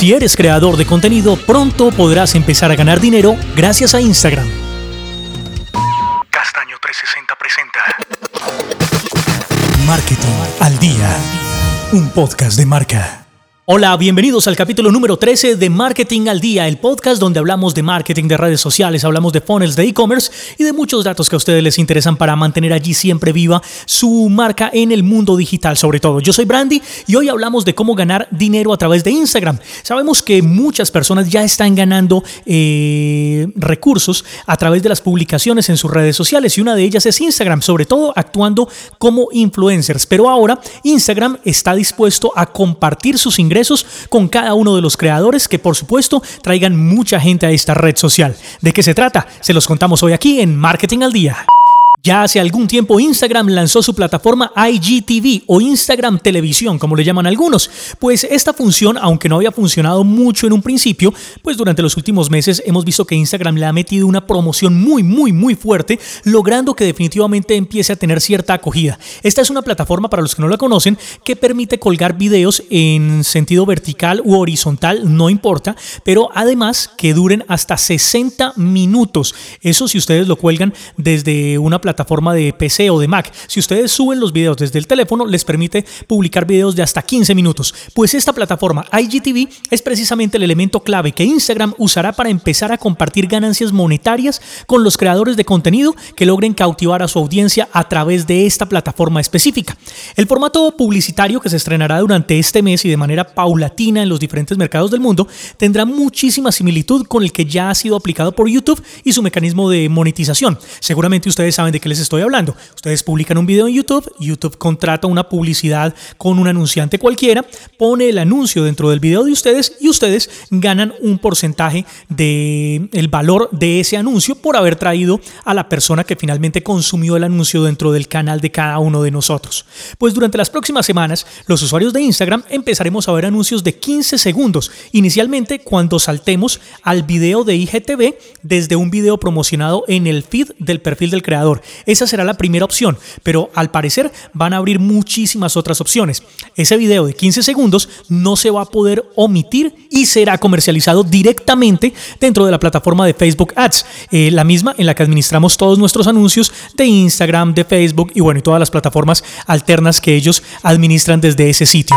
Si eres creador de contenido, pronto podrás empezar a ganar dinero gracias a Instagram. Castaño 360 presenta Marketing al día. Un podcast de marca. Hola, bienvenidos al capítulo número 13 de Marketing al Día, el podcast donde hablamos de marketing de redes sociales, hablamos de funnels, de e-commerce y de muchos datos que a ustedes les interesan para mantener allí siempre viva su marca en el mundo digital sobre todo. Yo soy Brandy y hoy hablamos de cómo ganar dinero a través de Instagram. Sabemos que muchas personas ya están ganando eh, recursos a través de las publicaciones en sus redes sociales y una de ellas es Instagram, sobre todo actuando como influencers. Pero ahora Instagram está dispuesto a compartir sus ingresos con cada uno de los creadores que por supuesto traigan mucha gente a esta red social. ¿De qué se trata? Se los contamos hoy aquí en Marketing al Día. Ya hace algún tiempo Instagram lanzó su plataforma IGTV o Instagram Televisión, como le llaman algunos. Pues esta función, aunque no había funcionado mucho en un principio, pues durante los últimos meses hemos visto que Instagram le ha metido una promoción muy, muy, muy fuerte, logrando que definitivamente empiece a tener cierta acogida. Esta es una plataforma, para los que no la conocen, que permite colgar videos en sentido vertical u horizontal, no importa, pero además que duren hasta 60 minutos. Eso si ustedes lo cuelgan desde una plataforma plataforma de PC o de Mac. Si ustedes suben los videos desde el teléfono, les permite publicar videos de hasta 15 minutos. Pues esta plataforma IGTV es precisamente el elemento clave que Instagram usará para empezar a compartir ganancias monetarias con los creadores de contenido que logren cautivar a su audiencia a través de esta plataforma específica. El formato publicitario que se estrenará durante este mes y de manera paulatina en los diferentes mercados del mundo tendrá muchísima similitud con el que ya ha sido aplicado por YouTube y su mecanismo de monetización. Seguramente ustedes saben de qué les estoy hablando. Ustedes publican un video en YouTube, YouTube contrata una publicidad con un anunciante cualquiera, pone el anuncio dentro del video de ustedes y ustedes ganan un porcentaje del el valor de ese anuncio por haber traído a la persona que finalmente consumió el anuncio dentro del canal de cada uno de nosotros. Pues durante las próximas semanas, los usuarios de Instagram empezaremos a ver anuncios de 15 segundos, inicialmente cuando saltemos al video de IGTV desde un video promocionado en el feed del perfil del creador. Esa será la primera opción, pero al parecer van a abrir muchísimas otras opciones. Ese video de 15 segundos no se va a poder omitir y será comercializado directamente dentro de la plataforma de Facebook Ads, eh, la misma en la que administramos todos nuestros anuncios de Instagram, de Facebook y bueno, y todas las plataformas alternas que ellos administran desde ese sitio.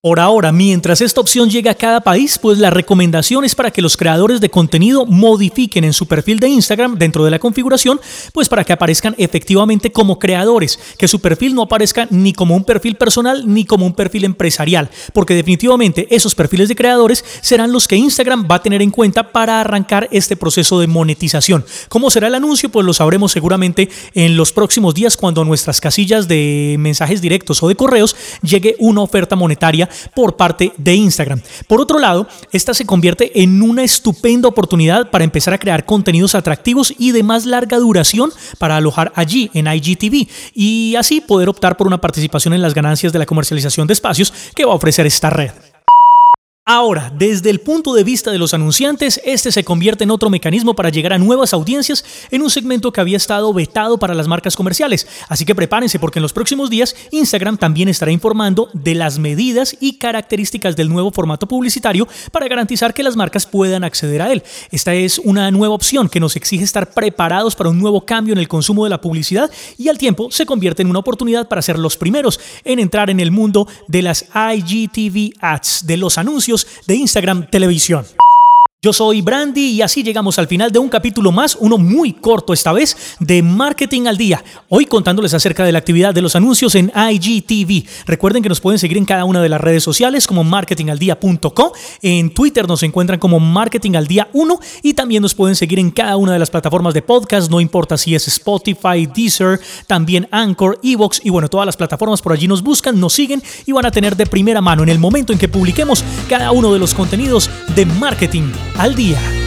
Por ahora, mientras esta opción llega a cada país, pues la recomendación es para que los creadores de contenido modifiquen en su perfil de Instagram dentro de la configuración, pues para que aparezcan efectivamente como creadores, que su perfil no aparezca ni como un perfil personal ni como un perfil empresarial, porque definitivamente esos perfiles de creadores serán los que Instagram va a tener en cuenta para arrancar este proceso de monetización. ¿Cómo será el anuncio? Pues lo sabremos seguramente en los próximos días cuando nuestras casillas de mensajes directos o de correos llegue una oferta monetaria por parte de Instagram. Por otro lado, esta se convierte en una estupenda oportunidad para empezar a crear contenidos atractivos y de más larga duración para alojar allí en IGTV y así poder optar por una participación en las ganancias de la comercialización de espacios que va a ofrecer esta red. Ahora, desde el punto de vista de los anunciantes, este se convierte en otro mecanismo para llegar a nuevas audiencias en un segmento que había estado vetado para las marcas comerciales. Así que prepárense porque en los próximos días Instagram también estará informando de las medidas y características del nuevo formato publicitario para garantizar que las marcas puedan acceder a él. Esta es una nueva opción que nos exige estar preparados para un nuevo cambio en el consumo de la publicidad y al tiempo se convierte en una oportunidad para ser los primeros en entrar en el mundo de las IGTV ads, de los anuncios de Instagram Televisión. Yo soy Brandy y así llegamos al final de un capítulo más, uno muy corto esta vez, de Marketing al Día. Hoy contándoles acerca de la actividad de los anuncios en IGTV. Recuerden que nos pueden seguir en cada una de las redes sociales como marketingaldia.com. En Twitter nos encuentran como Marketing al Día 1 y también nos pueden seguir en cada una de las plataformas de podcast, no importa si es Spotify, Deezer, también Anchor, Evox y bueno, todas las plataformas por allí nos buscan, nos siguen y van a tener de primera mano en el momento en que publiquemos cada uno de los contenidos de marketing al día.